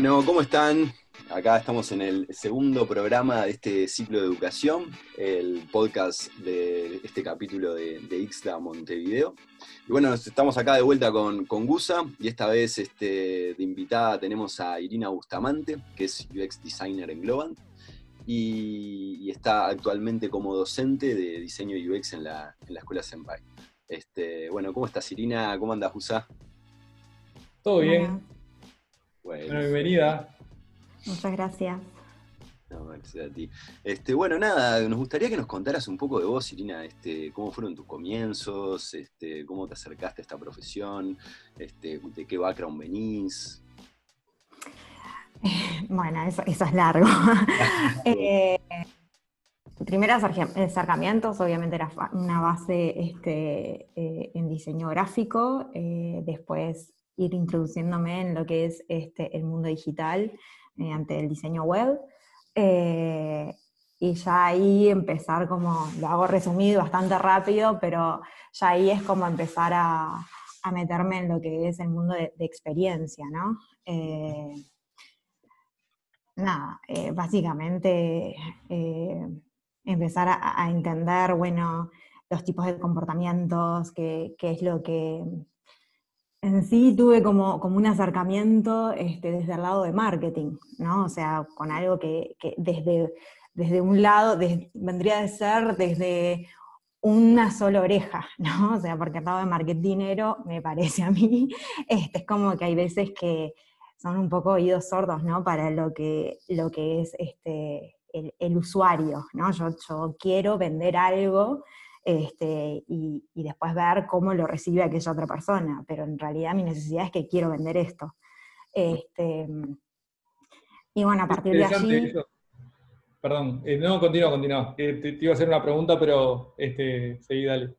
Bueno, ¿cómo están? Acá estamos en el segundo programa de este ciclo de educación, el podcast de este capítulo de, de Ixda Montevideo. Y bueno, estamos acá de vuelta con, con Gusa y esta vez este, de invitada tenemos a Irina Bustamante, que es UX Designer en Globant y, está actualmente como docente de diseño UX en la, en la Escuela Senpai. Este, bueno, ¿cómo estás Irina? ¿Cómo andas, Gusa? Todo bien. Bueno, bienvenida. Muchas gracias. No, gracias a ti. Este, bueno, nada, nos gustaría que nos contaras un poco de vos, Irina, este, cómo fueron tus comienzos, este, cómo te acercaste a esta profesión, este, de qué background venís. Bueno, eso, es largo. eh, primeros acercamientos, obviamente, era una base este, eh, en diseño gráfico, eh, después ir introduciéndome en lo que es este, el mundo digital mediante el diseño web. Eh, y ya ahí empezar como, lo hago resumido bastante rápido, pero ya ahí es como empezar a, meterme en lo que es el mundo de, experiencia, ¿no? Eh, nada, eh, básicamente empezar a, a, entender, bueno, los tipos de comportamientos, qué, qué es lo que en sí tuve como, como un acercamiento este, desde el lado de marketing, ¿no? O sea, con algo que, desde, desde un lado vendría de ser desde una sola oreja, ¿no? O sea, porque el lado de marketing dinero, me parece a mí, este, es como que hay veces que son un poco oídos sordos, ¿no? Para lo que, lo que es este, el, usuario, ¿no? Yo quiero vender algo este, y, después ver cómo lo recibe aquella otra persona, pero en realidad mi necesidad es que quiero vender esto. Este, y bueno, a partir de allí... Perdón, eh, no, continúa, continúa. te, iba a hacer una pregunta, pero este, seguí, dale.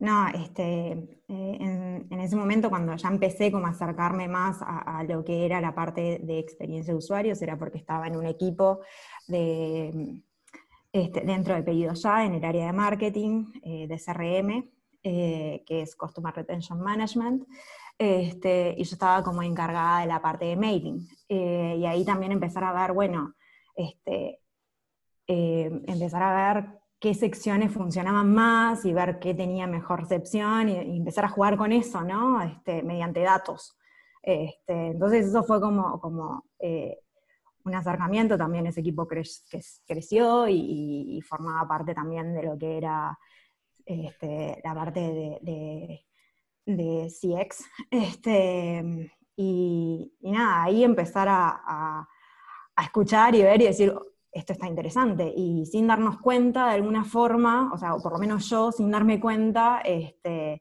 No, este, eh, en, ese momento cuando ya empecé como a acercarme más a, a, lo que era la parte de experiencia de usuarios, era porque estaba en un equipo de, este, dentro de Pedido Ya, en el área de marketing, eh, de CRM, eh, que es Customer Retention Management, este, y yo estaba como encargada de la parte de mailing. Eh, y ahí también empezar a ver, bueno, este, empezar a ver qué secciones funcionaban más y ver qué tenía mejor recepción y, empezar a jugar con eso, ¿no? Este, mediante datos. Este, entonces eso fue como, como un acercamiento, también ese equipo creció y, formaba parte también de lo que era este, la parte de, CX. Este, y, nada, ahí empezar a, escuchar y ver y decir, esto está interesante, y sin darnos cuenta de alguna forma, o sea, o por lo menos yo, sin darme cuenta, este,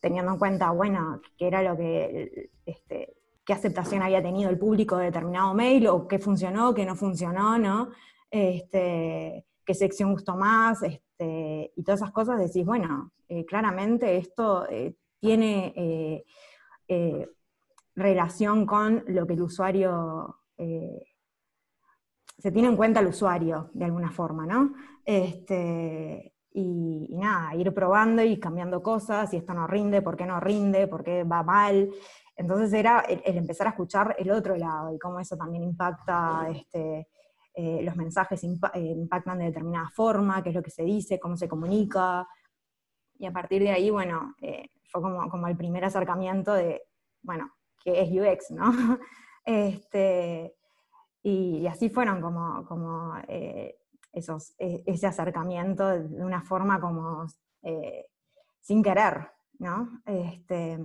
teniendo en cuenta, bueno, que era lo que este, qué aceptación había tenido el público de determinado mail, o qué funcionó, qué no funcionó, ¿no? Este, qué sección gustó más, este, y todas esas cosas, decís, bueno, eh, claramente esto eh, tiene eh, relación con lo que el usuario, se tiene en cuenta el usuario de alguna forma, ¿no? Este, y, y, nada, ir probando y cambiando cosas, si esto no rinde, por qué no rinde, por qué va mal, entonces era el, empezar a escuchar el otro lado y cómo eso también impacta, este, eh, los mensajes eh, impactan de determinada forma, qué es lo que se dice, cómo se comunica. Y a partir de ahí, bueno, eh, fue como, como el primer acercamiento de, bueno, ¿qué es UX, no? este, y, así fueron como, como esos, e, ese acercamiento de una forma como sin querer, ¿no? Este,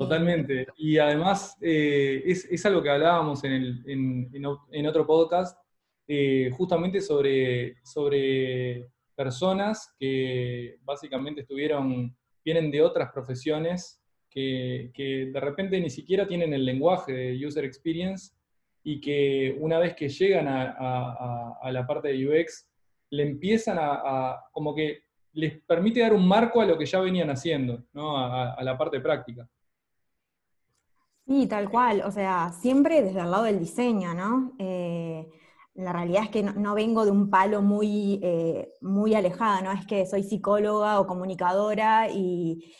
Totalmente. Y además eh, es, algo que hablábamos en, otro podcast, eh, justamente sobre, sobre personas que básicamente estuvieron, vienen de otras profesiones que, de repente ni siquiera tienen el lenguaje de user experience y que una vez que llegan a, la parte de UX, le empiezan a, como que les permite dar un marco a lo que ya venían haciendo, ¿no? a la parte práctica. Sí, tal cual, o sea, siempre desde el lado del diseño, ¿no? Eh, la realidad es que no, vengo de un palo muy, eh, muy alejado, ¿no? Es que soy psicóloga o comunicadora y,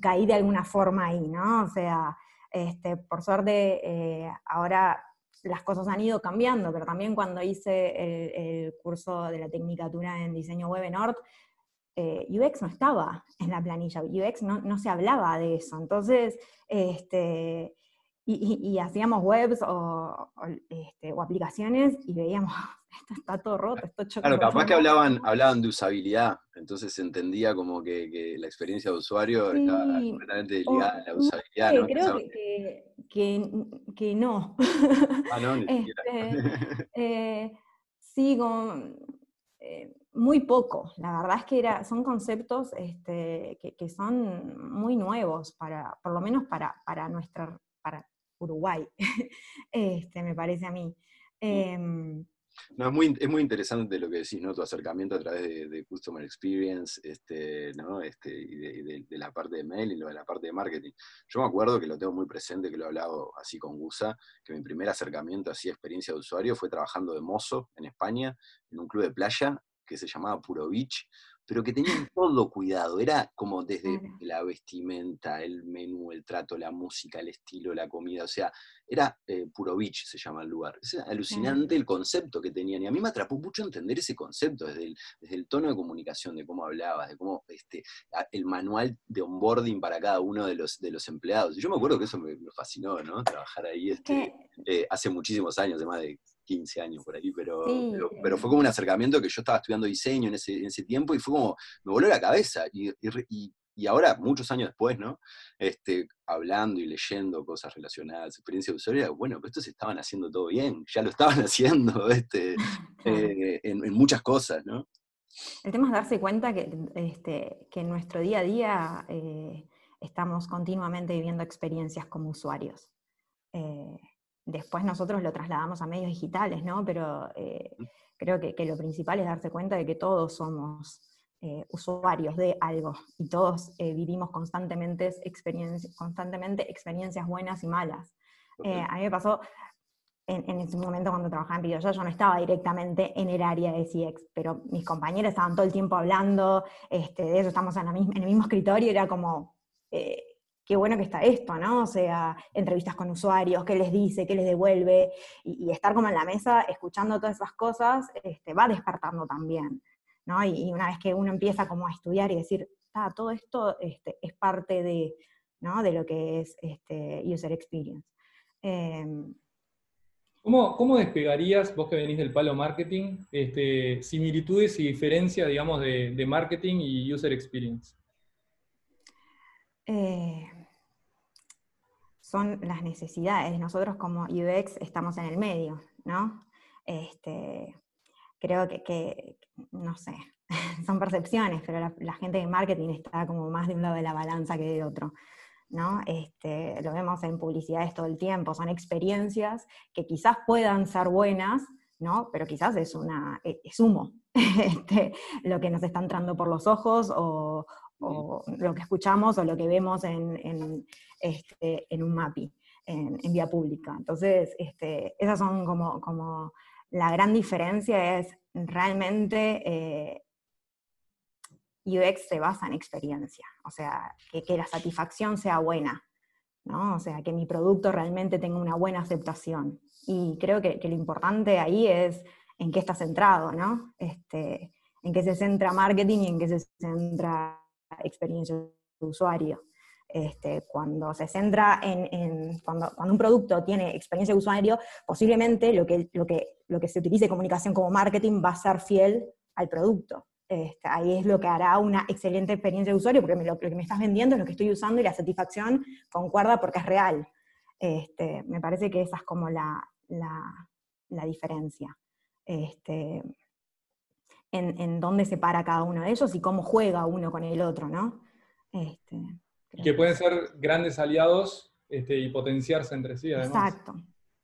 caí de alguna forma ahí, ¿no? O sea, Este, por suerte, eh, ahora las cosas han ido cambiando, pero también cuando hice el, curso de la Tecnicatura en Diseño Web en eh, UX no estaba en la planilla, UX no, no se hablaba de eso. Entonces, este, y, hacíamos webs o, este, o, aplicaciones y veíamos, esto está todo roto, esto choca. Claro, capaz que hablaban, hablaban de usabilidad, entonces se entendía como que, la experiencia de usuario estaba completamente ligada a la usabilidad. ¿no? Creo que, que, que, no. Ah, no, ni este, eh, sí, eh, muy poco. La verdad es que era, son conceptos este, que, son muy nuevos, para, por lo menos para, para nuestra, para Uruguay, este, me parece a mí. Em, no, es muy, es muy interesante lo que decís, ¿no? Tu acercamiento a través de, Customer Experience, este, ¿no? Este, y de, la parte de mail y lo de la parte de marketing. Yo me acuerdo que lo tengo muy presente, que lo he hablado así con Gusa, que mi primer acercamiento así experiencia de usuario fue trabajando de mozo en España, en un club de playa que se llamaba Puro Beach, pero que tenían todo cuidado, era como desde la vestimenta, el menú, el trato, la música, el estilo, la comida, o sea, era eh, Puro Beach se llama el lugar. Es alucinante el concepto que tenían, y a mí me atrapó mucho entender ese concepto, desde el, desde el tono de comunicación, de cómo hablabas, de cómo este, el manual de onboarding para cada uno de los, de los empleados. Y yo me acuerdo que eso me, fascinó, ¿no? Trabajar ahí este, eh, hace muchísimos años, además de 15 años por ahí, pero, pero, fue como un acercamiento que yo estaba estudiando diseño en ese, en ese tiempo y fue como, me voló la cabeza. Y, y, ahora, muchos años después, ¿no? Este, hablando y leyendo cosas relacionadas, experiencia de usuario, bueno, pero estos estaban haciendo todo bien, ya lo estaban haciendo este, eh, en, muchas cosas, ¿no? El tema es darse cuenta que, este, que en nuestro día a día eh, estamos continuamente viviendo experiencias como usuarios. Eh, Después nosotros lo trasladamos a medios digitales, ¿no? Pero eh, creo que, lo principal es darse cuenta de que todos somos eh, usuarios de algo y todos eh, vivimos constantemente, constantemente experiencias buenas y malas. a mí me pasó en, ese momento cuando trabajaba en video, yo no estaba directamente en el área de CX, pero mis compañeros estaban todo el tiempo hablando este, de eso, estamos en, en el mismo escritorio era como qué bueno que está esto, ¿no? O sea, entrevistas con usuarios, qué les dice, qué les devuelve, y, estar como en la mesa escuchando todas esas cosas, este, va despertando también, ¿no? Y, una vez que uno empieza como a estudiar y decir, ah, todo esto este, es parte de, ¿no? de lo que es este, user experience. Em, ¿Cómo, despegarías, vos que venís del palo marketing, este, similitudes y diferencias, digamos, de, de marketing y user experience? Eh, son las necesidades. Nosotros como UX estamos en el medio, ¿no? Este, creo que, no sé, son percepciones, pero la, gente de marketing está como más de un lado de la balanza que de otro. ¿no? Este, lo vemos en publicidades todo el tiempo, son experiencias que quizás puedan ser buenas, ¿no? pero quizás es, una, e, es humo este, lo que nos está entrando por los ojos o, o lo que escuchamos o lo que vemos en, este, un MAPI, en, vía pública. Entonces, este, esas son como, como, la gran diferencia es realmente eh, UX se basa en experiencia, o sea, que, la satisfacción sea buena, ¿no? O sea, que mi producto realmente tenga una buena aceptación. Y creo que, lo importante ahí es en qué está centrado, ¿no? Este, en qué se centra marketing y en qué se centra experiencia de usuario. Este, cuando se centra en, cuando, cuando, un producto tiene experiencia de usuario, posiblemente lo que, lo, que, lo que se utilice en comunicación como marketing va a ser fiel al producto. Este, ahí es lo que hará una excelente experiencia de usuario, porque lo, que me estás vendiendo es lo que estoy usando y la satisfacción concuerda porque es real. Este, me parece que esa es como la, la, la diferencia. Este, en, dónde se para cada uno de ellos y cómo juega uno con el otro, ¿no? Este, que pueden ser grandes aliados este, y potenciarse entre sí, además. Exacto,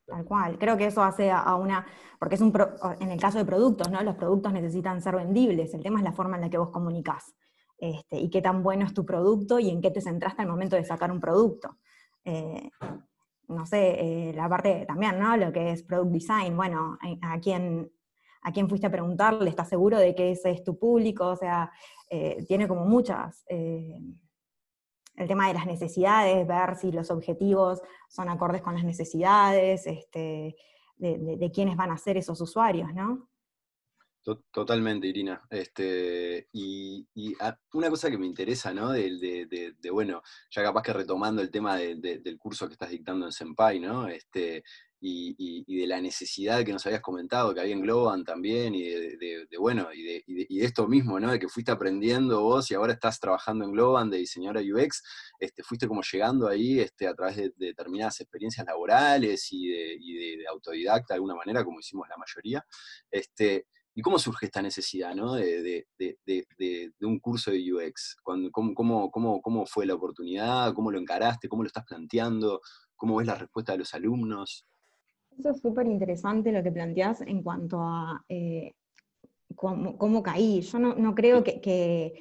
tal cual. Creo que eso hace a una, porque es un, en el caso de productos, ¿no? Los productos necesitan ser vendibles, el tema es la forma en la que vos comunicás. Este, y qué tan bueno es tu producto y en qué te centraste al momento de sacar un producto. Eh, no sé, eh, la parte también, ¿no? Lo que es product design, bueno, a quién, a quién fuiste a preguntarle, ¿estás seguro de que ese es tu público? O sea, eh, tiene como muchas, eh, el tema de las necesidades, ver si los objetivos son acordes con las necesidades, este, de, de, quiénes van a ser esos usuarios, ¿no? Totalmente, Irina. Este, y, una cosa que me interesa, ¿no? De, bueno, ya capaz que retomando el tema del curso que estás dictando en Senpai, ¿no? Este, y, de la necesidad que nos habías comentado, que había en Globan también, y de, bueno, y de, esto mismo, ¿no? De que fuiste aprendiendo vos y ahora estás trabajando en Globan de diseñadora UX, este, fuiste como llegando ahí este, a través de, determinadas experiencias laborales y de, autodidacta de alguna manera, como hicimos la mayoría. Este, ¿Y cómo surge esta necesidad ¿no? de, un curso de UX? cómo, cómo, fue la oportunidad? ¿Cómo lo encaraste? ¿Cómo lo estás planteando? ¿Cómo ves la respuesta de los alumnos? Eso es súper interesante lo que planteás en cuanto a eh, cómo, caí. Yo no, creo que,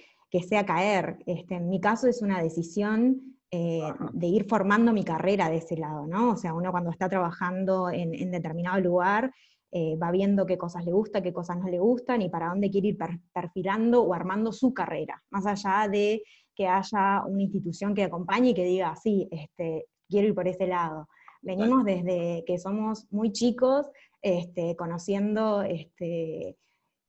sea caer. Este, en mi caso es una decisión eh, de ir formando mi carrera de ese lado, ¿no? O sea, uno cuando está trabajando en, determinado lugar eh, va viendo qué cosas le gusta, qué cosas no le gustan y para dónde quiere ir perfilando o armando su carrera, más allá de que haya una institución que acompañe y que diga, sí, este, quiero ir por ese lado. Venimos desde que somos muy chicos, este, conociendo, este,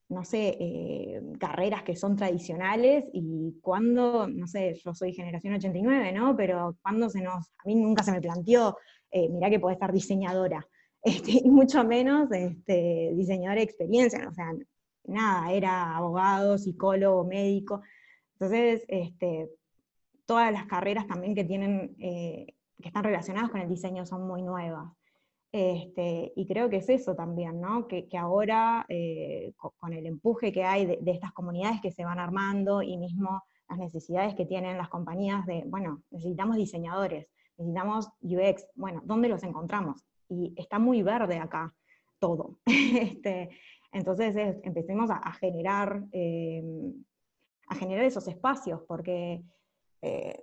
no sé, eh, carreras que son tradicionales y cuando, no sé, yo soy generación 89, ¿no? Pero cuando se nos, a mí nunca se me planteó, eh, mirá que puede estar diseñadora, este, y mucho menos este, diseñadora de experiencia, o sea, nada, era abogado, psicólogo, médico. Entonces, todas las carreras también que tienen eh, que están relacionadas con el diseño son muy nuevas. Este, y creo que es eso también, ¿no? que, ahora eh, con, el empuje que hay de, estas comunidades que se van armando y mismo las necesidades que tienen las compañías de, bueno, necesitamos diseñadores, necesitamos UX, bueno, ¿dónde los encontramos? Y está muy verde acá todo. este, entonces empecemos a, generar, eh, a generar esos espacios, porque eh,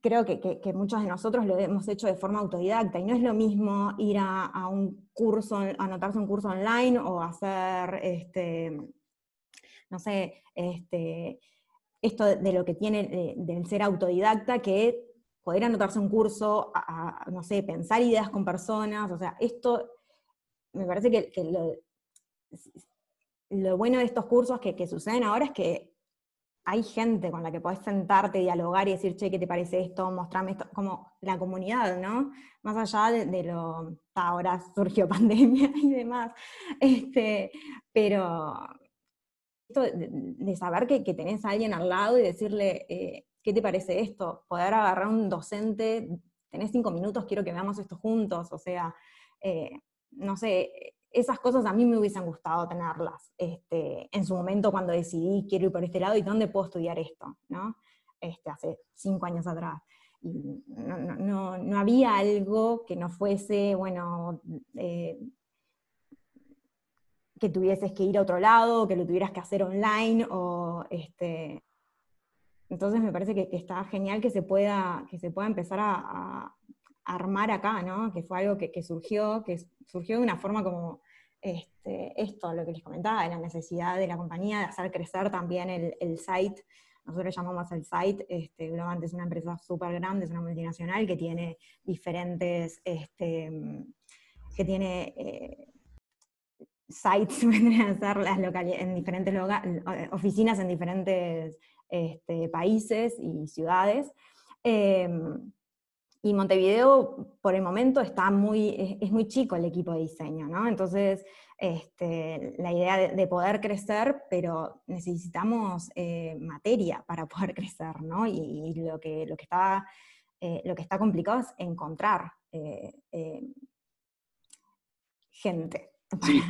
creo que, muchos de nosotros lo hemos hecho de forma autodidacta y no es lo mismo ir a, un curso, anotarse un curso online o hacer, este, no sé, este, esto de, lo que tiene del ser autodidacta que poder anotarse un curso, a, no sé, pensar ideas con personas, o sea, esto me parece que, lo, bueno de estos cursos que, que suceden ahora es que hay gente con la que podés sentarte, dialogar y decir, che, ¿qué te parece esto? Mostrame esto, como la comunidad, ¿no? Más allá de, lo, ahora surgió pandemia y demás, este, pero esto de, saber que, tenés a alguien al lado y decirle, eh, ¿qué te parece esto? Poder agarrar un docente, tenés cinco minutos, quiero que veamos esto juntos, o sea, eh, no sé, esas cosas a mí me hubiesen gustado tenerlas este, en su momento cuando decidí quiero ir por este lado y dónde puedo estudiar esto, ¿no? Este, hace cinco años atrás. no, había algo que no fuese, bueno, eh, que tuvieses que ir a otro lado, que lo tuvieras que hacer online, o este, entonces me parece que, está genial que se pueda, que se pueda empezar a armar acá, ¿no? Que fue algo que, surgió, que surgió de una forma como este, esto, lo que les comentaba, de la necesidad de la compañía de hacer crecer también el, site. Nosotros llamamos el site, este, Globant es una empresa súper grande, es una multinacional que tiene diferentes, este, que tiene eh, sites, en diferentes oficinas en diferentes este, países y ciudades. Em, y Montevideo, por el momento, está muy, es, muy chico el equipo de diseño, ¿no? Entonces, este, la idea de, poder crecer, pero necesitamos eh, materia para poder crecer, ¿no? Y, lo, que, lo, que está, eh, lo que está complicado es encontrar eh, gente. Sí,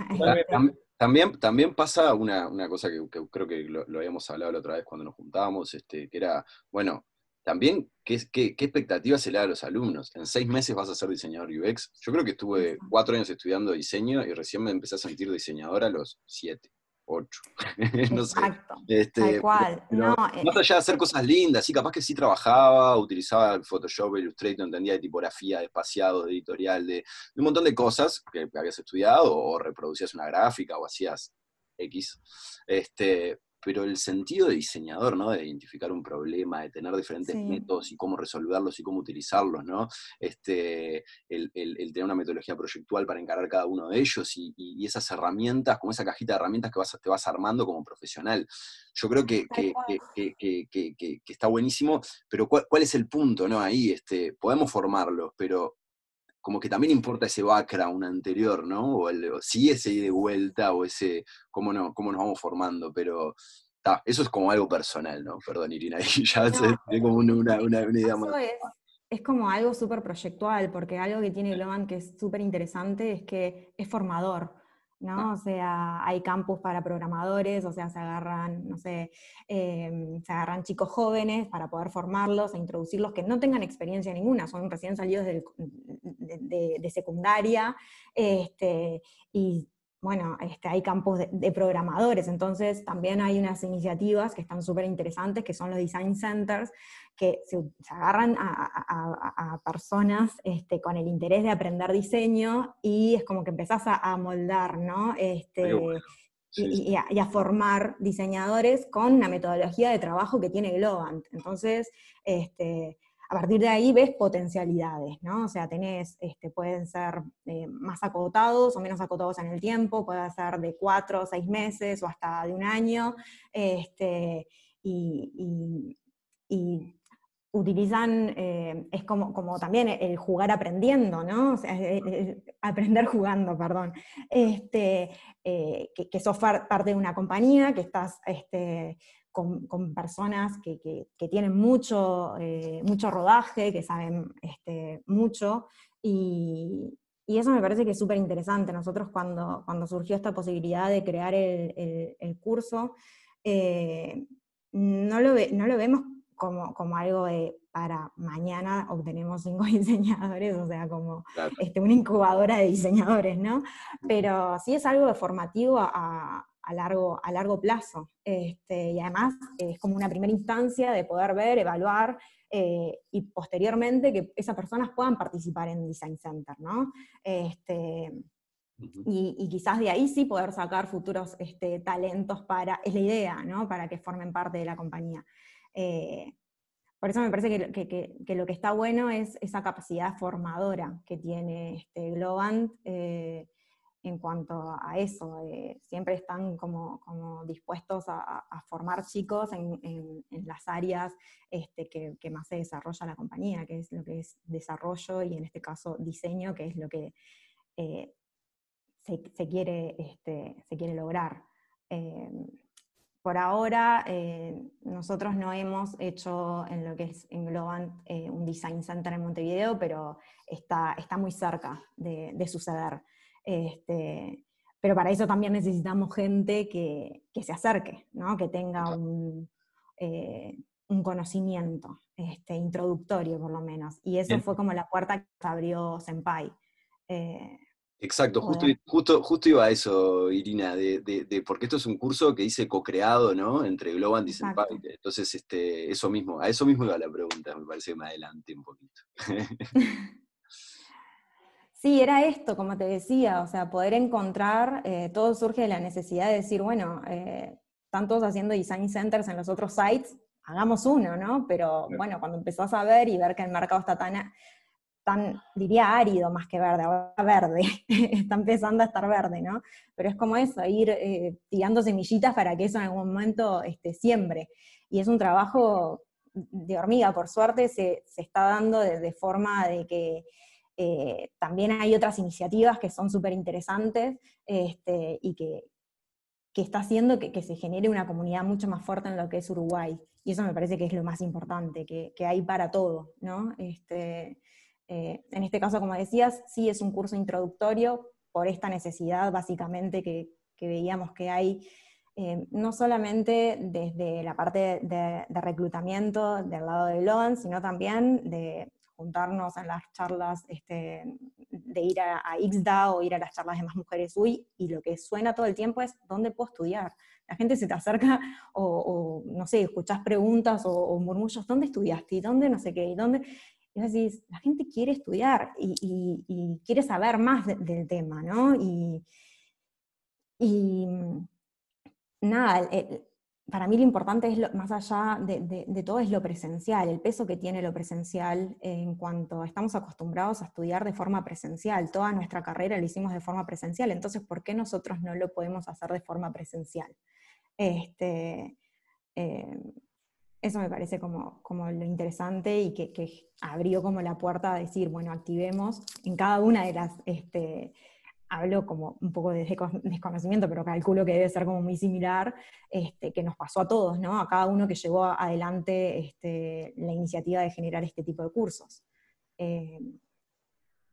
también, también pasa una, cosa que, creo que lo, lo, habíamos hablado la otra vez cuando nos juntábamos, este, que era, bueno, también, ¿qué, qué, qué expectativas se le da a los alumnos? En seis meses vas a ser diseñador UX. Yo creo que estuve cuatro años estudiando diseño y recién me empecé a sentir diseñador a los siete, ocho. no Exacto, este, tal cual. Eh, más allá de hacer cosas lindas, sí, capaz que sí trabajaba, utilizaba Photoshop, Illustrator, entendía de tipografía, de espaciado, de editorial, de, un montón de cosas que habías estudiado, o reproducías una gráfica o hacías X. Este, pero el sentido de diseñador, ¿no? De identificar un problema, de tener diferentes métodos y cómo resolverlos y cómo utilizarlos, ¿no? Este, el, tener una metodología proyectual para encarar cada uno de ellos y, esas herramientas, como esa cajita de herramientas que vas, te vas armando como profesional. Yo creo que, está buenísimo, pero ¿cuál, ¿cuál, es el punto, ¿no? Ahí, este, podemos formarlos, pero como que también importa ese background anterior, ¿no? O, el, sí ese de vuelta o ese cómo, no, cómo nos vamos formando, pero eso es como algo personal, ¿no? Perdón, Irina, ya no, como una, idea más. Es, es, como algo súper proyectual, porque algo que tiene Globan que es súper interesante es que es formador. ¿No? O sea, hay campus para programadores, o sea, se agarran, no sé, em, se agarran chicos jóvenes para poder formarlos e introducirlos que no tengan experiencia ninguna, son recién salidos de, de, secundaria, este, y bueno, este, hay campos de, programadores, entonces también hay unas iniciativas que están súper interesantes, que son los design centers, que se, agarran a, personas este, con el interés de aprender diseño y es como que empezás a, moldar, ¿no? Este, y, a, formar diseñadores con una metodología de trabajo que tiene Globant. Entonces, este, a partir de ahí ves potencialidades, ¿no? O sea, tenés, este, pueden ser eh, más acotados o menos acotados en el tiempo, puede ser de cuatro o seis meses o hasta de un año, este, y, utilizan, eh, es como, también el jugar aprendiendo, ¿no? O sea, aprender jugando, perdón. Este, eh, que, que, sos parte de una compañía, que estás con, personas que, tienen mucho, eh, mucho rodaje, que saben este, mucho, y, eso me parece que es súper interesante. Nosotros cuando, cuando surgió esta posibilidad de crear el, curso, eh, no, lo no lo vemos como, como, algo de para mañana obtenemos cinco diseñadores, o sea, como este, una incubadora de diseñadores, ¿no? Pero sí es algo de formativo a, a largo, a largo plazo. Este, y además es como una primera instancia de poder ver, evaluar eh, y posteriormente que esas personas puedan participar en Design Center, ¿no? Este, y, quizás de ahí sí poder sacar futuros este, talentos para, es la idea, ¿no? Para que formen parte de la compañía. Eh, por eso me parece que, lo que está bueno es esa capacidad formadora que tiene este Globant, eh, en cuanto a eso. Eh, siempre están como, dispuestos a, formar chicos en, las áreas este, que, más se desarrolla la compañía, que es lo que es desarrollo y en este caso diseño, que es lo que eh, se, quiere, este, se quiere lograr. Eh, por ahora, nosotros no hemos hecho en lo que es en Globant un Design Center en Montevideo, pero está, está muy cerca de suceder. Este, pero para eso también necesitamos gente que, se acerque, que tenga un, eh, un conocimiento este, introductorio por lo menos. Y eso fue como la puerta que abrió Senpai. Eh, Exacto, justo, justo, justo iba a eso, Irina, de, porque esto es un curso que dice co-creado, ¿no? Entre Globant y Senpai. Entonces, este, eso mismo, a eso mismo iba la pregunta, me parece que me adelante un poquito. Sí, era esto, como te decía, o sea, poder encontrar, eh, todo surge de la necesidad de decir, bueno, eh, están todos haciendo design centers en los otros sites, hagamos uno, ¿no? Pero bueno, cuando empezás a ver y ver que el mercado está tan, tan diría árido más que verde, ahora verde, está empezando a estar verde, ¿no? Pero es como eso, ir eh, tirando semillitas para que eso en algún momento este, siembre. Y es un trabajo de hormiga, por suerte se, se está dando de forma de que eh, también hay otras iniciativas que son súper interesantes este, y que, está haciendo que, se genere una comunidad mucho más fuerte en lo que es Uruguay. Y eso me parece que es lo más importante, que, hay para todo. ¿no? Este, eh, en este caso, como decías, sí es un curso introductorio por esta necesidad básicamente que, veíamos que hay eh, no solamente desde la parte de, reclutamiento del lado de Logan, sino también de juntarnos en las charlas este, de ir a, a, IXDA o ir a las charlas de Más Mujeres UI, y lo que suena todo el tiempo es, ¿dónde puedo estudiar? La gente se te acerca o, no sé, escuchás preguntas o, murmullos, ¿dónde estudiaste? ¿Y dónde no sé qué? ¿Y dónde? Y decís, la gente quiere estudiar y, quiere saber más del tema, ¿no? Y, y nada, para mí lo importante es, más allá de, todo, es lo presencial, el peso que tiene lo presencial en cuanto estamos acostumbrados a estudiar de forma presencial. Toda nuestra carrera la hicimos de forma presencial, entonces, ¿por qué nosotros no lo podemos hacer de forma presencial? Este, eh, eso me parece como, como lo interesante y que, abrió como la puerta a decir, bueno, activemos en cada una de las... Este, hablo como un poco de desconocimiento, pero calculo que debe ser como muy similar, este, que nos pasó a todos, ¿no? A cada uno que llevó adelante este, la iniciativa de generar este tipo de cursos. Eh,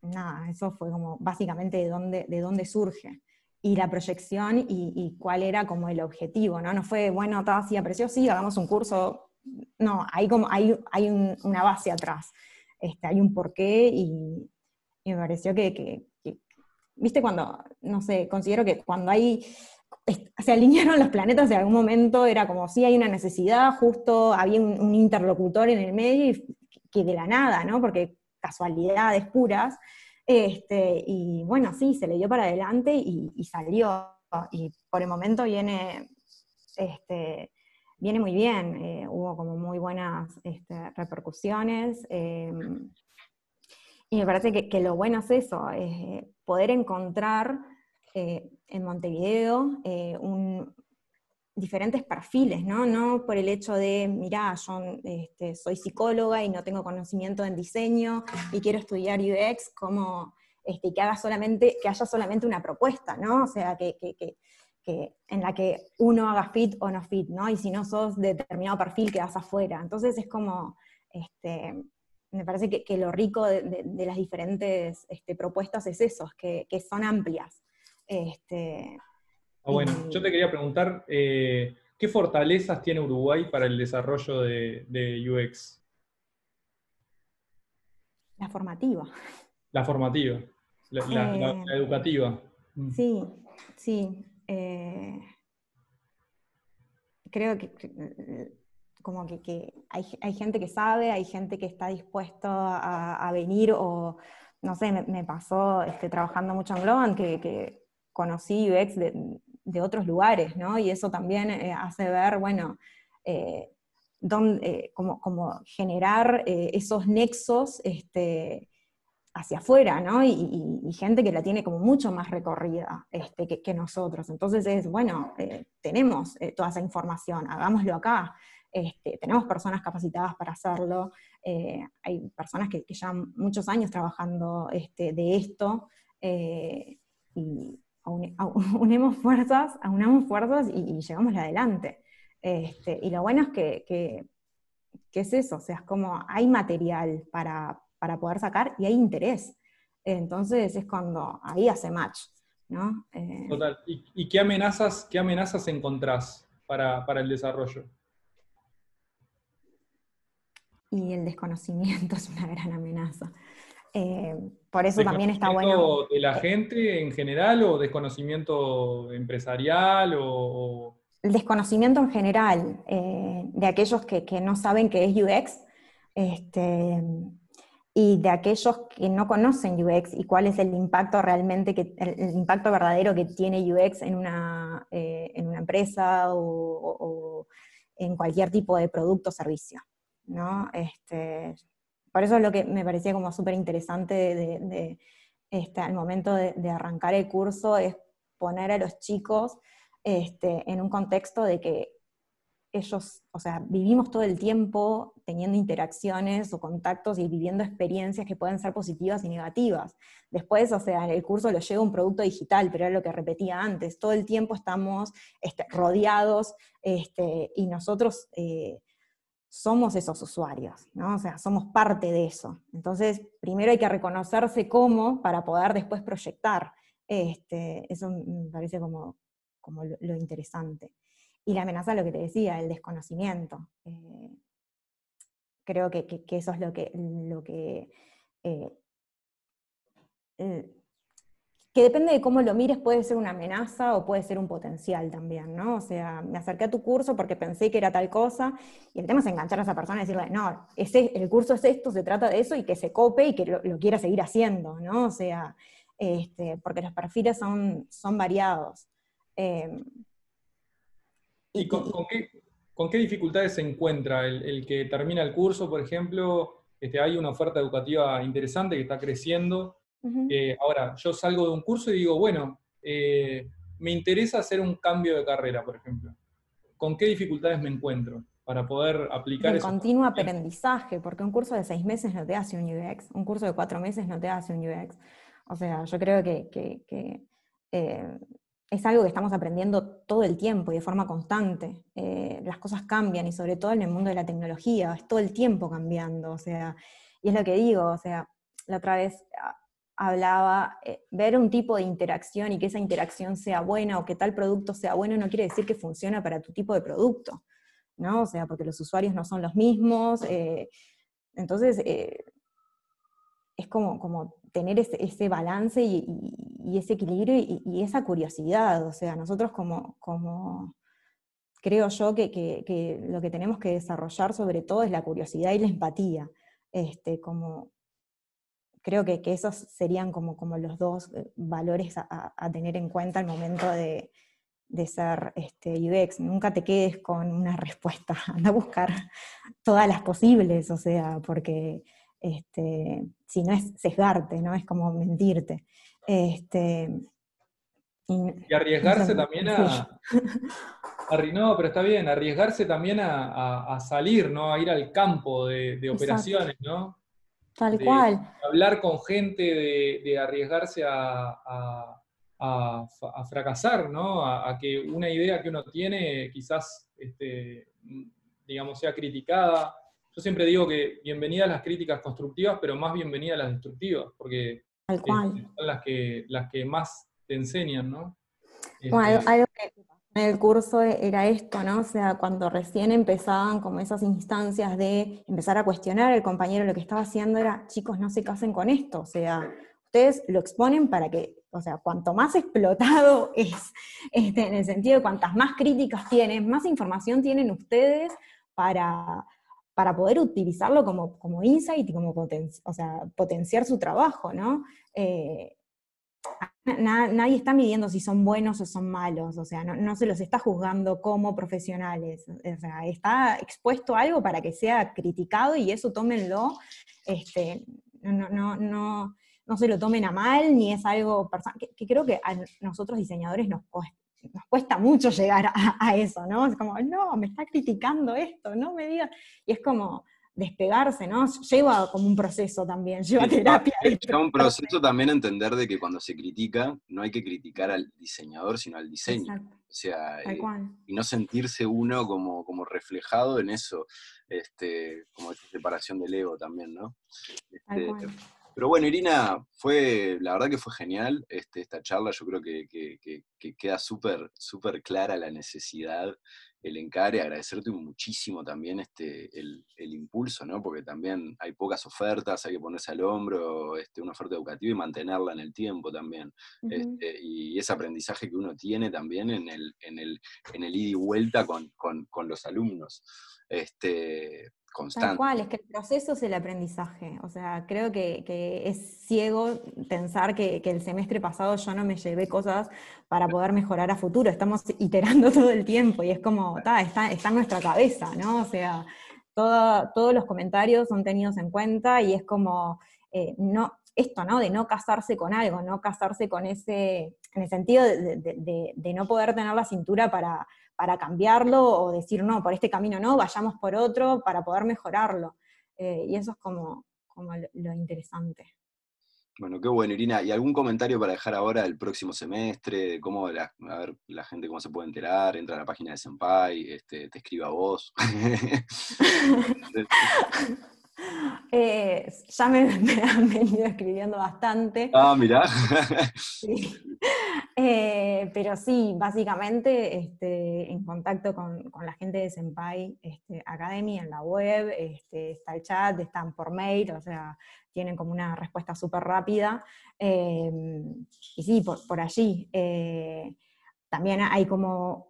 nada, eso fue como básicamente de dónde, de dónde surge. Y la proyección y, cuál era como el objetivo, ¿no? No fue, bueno, todo así apareció, sí, hagamos un curso. No, hay, como, hay, hay una base atrás, este, hay un porqué y, me pareció que viste cuando, no sé, considero que cuando hay, se alinearon los planetas en algún momento, era como si hay una necesidad, justo había un, interlocutor en el medio y que de la nada, ¿no? Porque casualidades puras, este, y bueno, sí, se le dio para adelante y, salió, y por el momento viene, este, viene muy bien, eh, hubo como muy buenas este, repercusiones, em, y me parece que, lo bueno es eso, es poder encontrar eh, en Montevideo eh, diferentes perfiles, ¿no? No por el hecho de, mirá, este, soy psicóloga y no tengo conocimiento en diseño y quiero estudiar UX, como este, que, haga solamente, que haya solamente una propuesta, ¿no? O sea, que, en la que uno haga fit o no fit, ¿no? Y si no sos de determinado perfil, quedas afuera. Entonces es como, este, me parece que, lo rico de, las diferentes este, propuestas es eso, que, que son amplias. Este, ah, bueno, yo te quería preguntar, eh, ¿qué fortalezas tiene Uruguay para el desarrollo de, UX? La formativa. La formativa, la, eh, educativa. Mm. Sí, sí. Eh, creo que como que, hay, gente que sabe, hay gente que está dispuesto a, venir o, no sé, me, pasó este, trabajando mucho en Globan que, conocí UX de, otros lugares, ¿no? Y eso también eh, hace ver, bueno, eh, eh, como, generar esos nexos este, hacia afuera, ¿no? Y, gente que la tiene como mucho más recorrida este, que, nosotros. Entonces es, bueno, tenemos toda esa información, hagámoslo acá. Este, tenemos personas capacitadas para hacerlo, eh, hay personas que, llevan muchos años trabajando este, de esto, eh, y unemos fuerzas, aunamos fuerzas y, llegamos adelante. Este, y lo bueno es que, es eso, es como hay material para, poder sacar y hay interés. Entonces es cuando ahí hace match. ¿no? Eh, Total. ¿Y, qué, amenazas, qué amenazas encontrás para, para el desarrollo? Y el desconocimiento es una gran amenaza. Eh, por eso también está bueno. ¿De la gente en general o desconocimiento empresarial o...? El desconocimiento en general, eh, de aquellos que, no saben qué es UX, este, y de aquellos que no conocen UX y cuál es el impacto realmente, que, el, impacto verdadero que tiene UX en una, eh, en una empresa o en cualquier tipo de producto o servicio. Este, por eso es lo que me parecía como súper interesante este, al momento de, arrancar el curso, es poner a los chicos este, en un contexto de que ellos, o sea, vivimos todo el tiempo teniendo interacciones o contactos y viviendo experiencias que pueden ser positivas y negativas. Después, o sea, en el curso lo lleva un producto digital, pero era lo que repetía antes, todo el tiempo estamos rodeados y nosotros eh, somos esos usuarios, ¿no? O sea, somos parte de eso. Entonces, primero hay que reconocerse como para poder después proyectar. Este, eso me parece como, como lo, interesante. Y la amenaza, lo que te decía, el desconocimiento. Eh, creo que, eso es lo que, lo que eh, que depende de cómo lo mires, puede ser una amenaza o puede ser un potencial también, ¿no? O sea, me acerqué a tu curso porque pensé que era tal cosa, y el tema es enganchar a esa persona y decirle, no, ese, el curso es esto, se trata de eso, y que se cope y que lo, quiera seguir haciendo, ¿no? O sea, este, porque los perfiles son, son variados. Em, ¿Y con, qué, ¿con qué dificultades se encuentra el, que termina el curso, por ejemplo? Este, hay una oferta educativa interesante que está creciendo. Eh, ahora, yo salgo de un curso y digo, bueno, eh, me interesa hacer un cambio de carrera, por ejemplo. ¿Con qué dificultades me encuentro para poder aplicar El continuo aprendizaje, porque un curso de seis meses no te hace un UX, un curso de cuatro meses no te hace un UX. O sea, yo creo que, eh, es algo que estamos aprendiendo todo el tiempo y de forma constante. Eh, las cosas cambian y sobre todo en el mundo de la tecnología, es todo el tiempo cambiando. O sea, y es lo que digo, o sea, la otra vez ah, hablaba, eh, ver un tipo de interacción y que esa interacción sea buena o que tal producto sea bueno no quiere decir que funciona para tu tipo de producto, ¿no? O sea, porque los usuarios no son los mismos. entonces, es como, como tener ese, balance y, ese equilibrio y, esa curiosidad. O sea, nosotros como, como creo yo que, lo que tenemos que desarrollar sobre todo es la curiosidad y la empatía. Este, como, creo que, esos serían como, como los dos eh, valores a, tener en cuenta al momento de, ser este, UX. Nunca te quedes con una respuesta, anda a buscar todas las posibles, o sea, porque este, si no es sesgarte, ¿no? Es como mentirte. Este, y, arriesgarse también a... No, pero está bien, arriesgarse también a, salir, ¿no? A ir al campo de, operaciones, ¿no? Tal cual. Hablar con gente, de, arriesgarse a, fracasar, ¿no? A, que una idea que uno tiene quizás, este, digamos, sea criticada, yo siempre digo que bienvenidas las críticas constructivas, pero más bienvenidas las destructivas, porque son las que, las que más te enseñan, ¿no? Bueno, este, algo que en el curso era esto, ¿no? O sea, cuando recién empezaban como esas instancias de empezar a cuestionar al compañero lo que estaba haciendo era, chicos, no se casen con esto, o sea, ustedes lo exponen para que, o sea, cuanto más explotado es, este, en el sentido de cuantas más críticas tienen, más información tienen ustedes para, para poder utilizarlo como, como insight y como o sea, potenciar su trabajo, ¿no? Eh, nadie está midiendo si son buenos o son malos, o sea, no, se los está juzgando como profesionales, o sea, está expuesto a algo para que sea criticado y eso tómenlo, este, no, no, no, no se lo tomen a mal, ni es algo personal, que, creo que a nosotros diseñadores nos, nos cuesta mucho llegar a, eso, ¿no? Es como, no, me está criticando esto, no me digas. Y es como despegarse, ¿no? Lleva como un proceso también, lleva terapia. Lleva un proceso también entender de que cuando se critica, no hay que criticar al diseñador, sino al diseño. O sea, eh, y no sentirse uno como, como reflejado en eso, este, como esta separación del ego también, ¿no? Este, pero bueno, Irina, fue, la verdad que fue genial este, esta charla, yo creo que, queda súper súper clara la necesidad, el encare, agradecerte muchísimo también este, el, impulso, ¿no? porque también hay pocas ofertas, hay que ponerse al hombro este, una oferta educativa y mantenerla en el tiempo también. este, y ese aprendizaje que uno tiene también en el, en el, en el ida y vuelta con, con los alumnos. Este, constante. Tal cual, es que el proceso es el aprendizaje. O sea, creo que, es ciego pensar que, el semestre pasado yo no me llevé cosas para poder mejorar a futuro. Estamos iterando todo el tiempo y es como, está, está en nuestra cabeza, ¿no? O sea, todos los comentarios son tenidos en cuenta y es como, eh, no, esto, ¿no? De no casarse con algo, no casarse con ese, en el sentido de no poder tener la cintura para para cambiarlo o decir, no, por este camino no, vayamos por otro para poder mejorarlo. Eh, y eso es como, como lo, interesante. Bueno, qué bueno, Irina. ¿Y algún comentario para dejar ahora el próximo semestre? ¿Cómo la, a ver, la gente cómo se puede enterar? Entra a la página de Senpai, este, te escriba a vos. Eh, ya me, han venido escribiendo bastante. Ah, mirá. Eh, pero sí, básicamente este, en contacto con, la gente de Senpai este, Academy en la web, este, está el chat, están por mail, o sea, tienen como una respuesta súper rápida. Eh, y sí, por, allí. también hay como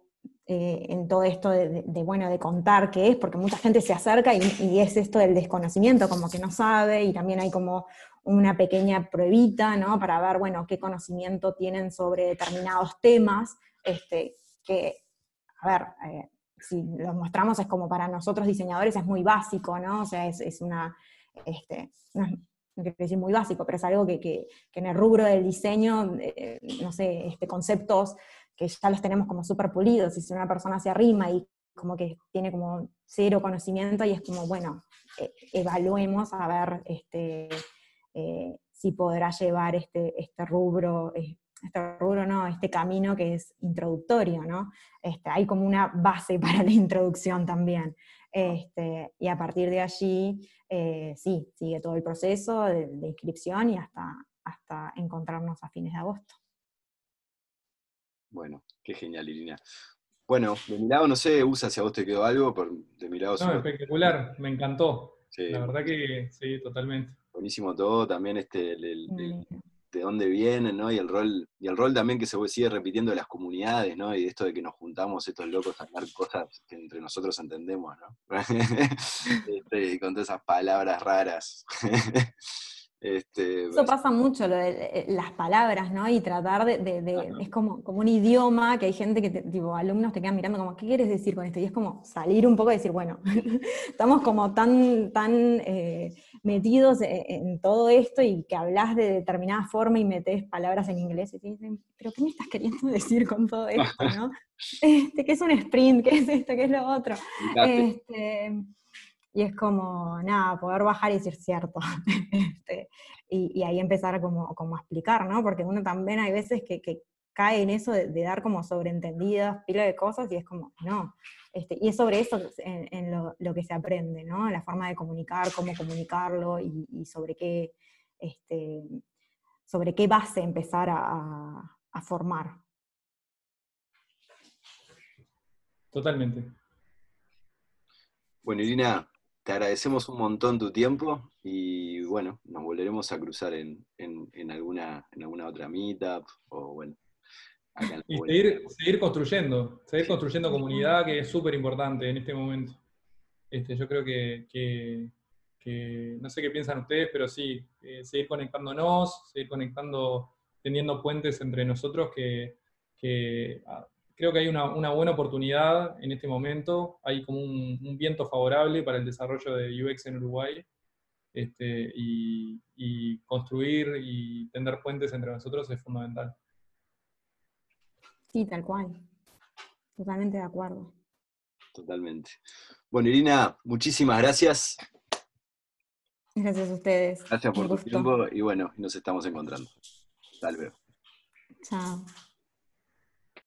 eh, en todo esto de, bueno, de contar qué es, porque mucha gente se acerca y, es esto del desconocimiento, como que no sabe, y también hay como una pequeña pruebita, ¿no? Para ver, bueno, qué conocimiento tienen sobre determinados temas, este, que, a ver, eh, si lo mostramos es como para nosotros diseñadores es muy básico, ¿no? O sea, es, una, este, no, quiero decir muy básico, pero es algo que, en el rubro del diseño, eh, no sé, este, conceptos que ya los tenemos como súper pulidos, y si una persona se arrima y como que tiene como cero conocimiento y es como, bueno, e, evaluemos a ver este, eh, si podrá llevar este, este rubro, este rubro no, este camino que es introductorio, ¿no? Este, hay como una base para la introducción también. Este, y a partir de allí, eh, sí, sigue todo el proceso de, inscripción y hasta, hasta encontrarnos a fines de agosto. Bueno, qué genial, Irina. Bueno, de mi lado, no sé, Usa, si a vos te quedó algo, pero de mi lado... No, espectacular, me encantó. La verdad que sí, totalmente. Buenísimo todo, también este, de dónde vienen, ¿no? Y el rol, y el rol también que se sigue repitiendo de las comunidades, ¿no? Y esto de que nos juntamos estos locos a hablar cosas que entre nosotros entendemos, ¿no? Este, con todas esas palabras raras. Este, Eso pasa mucho, lo de eh, las palabras, ¿no? Y tratar de, es como, como un idioma que hay gente que, tipo, alumnos te quedan mirando como, ¿qué quieres decir con esto? Y es como salir un poco y decir, bueno, estamos como tan, tan eh, metidos e, en, todo esto y que hablas de determinada forma y metes palabras en inglés y te dicen, ¿pero qué me estás queriendo decir con todo esto, no? Este, ¿Qué es un sprint? ¿Qué es esto? ¿Qué es lo otro? Este, y es como, nada, poder bajar y decir cierto. este, y, ahí empezar como, como, a explicar, ¿no? Porque uno también hay veces que, que cae en eso de, dar como sobreentendidas, pila de cosas, y es como, no. Este, y es sobre eso en, lo, lo, que se aprende, ¿no? La forma de comunicar, cómo comunicarlo y, y sobre qué, este, sobre qué base empezar a, a formar. Totalmente. Bueno, Irina, te agradecemos un montón tu tiempo y bueno, nos volveremos a cruzar en, alguna, en alguna otra meetup o bueno. y seguir, construyendo, seguir construyendo comunidad que es súper importante en este momento. Este, yo creo que, no sé qué piensan ustedes, pero sí, eh, seguir conectándonos, seguir conectando, teniendo puentes entre nosotros que, que ah, creo que hay una, buena oportunidad en este momento, hay como un, viento favorable para el desarrollo de UX en Uruguay, este, y, construir y tender puentes entre nosotros es fundamental. Sí, tal cual. Totalmente de acuerdo. Totalmente. Bueno, Irina, muchísimas gracias. Gracias a ustedes. Gracias por tu tiempo y bueno, nos estamos encontrando. Hasta luego. Chao.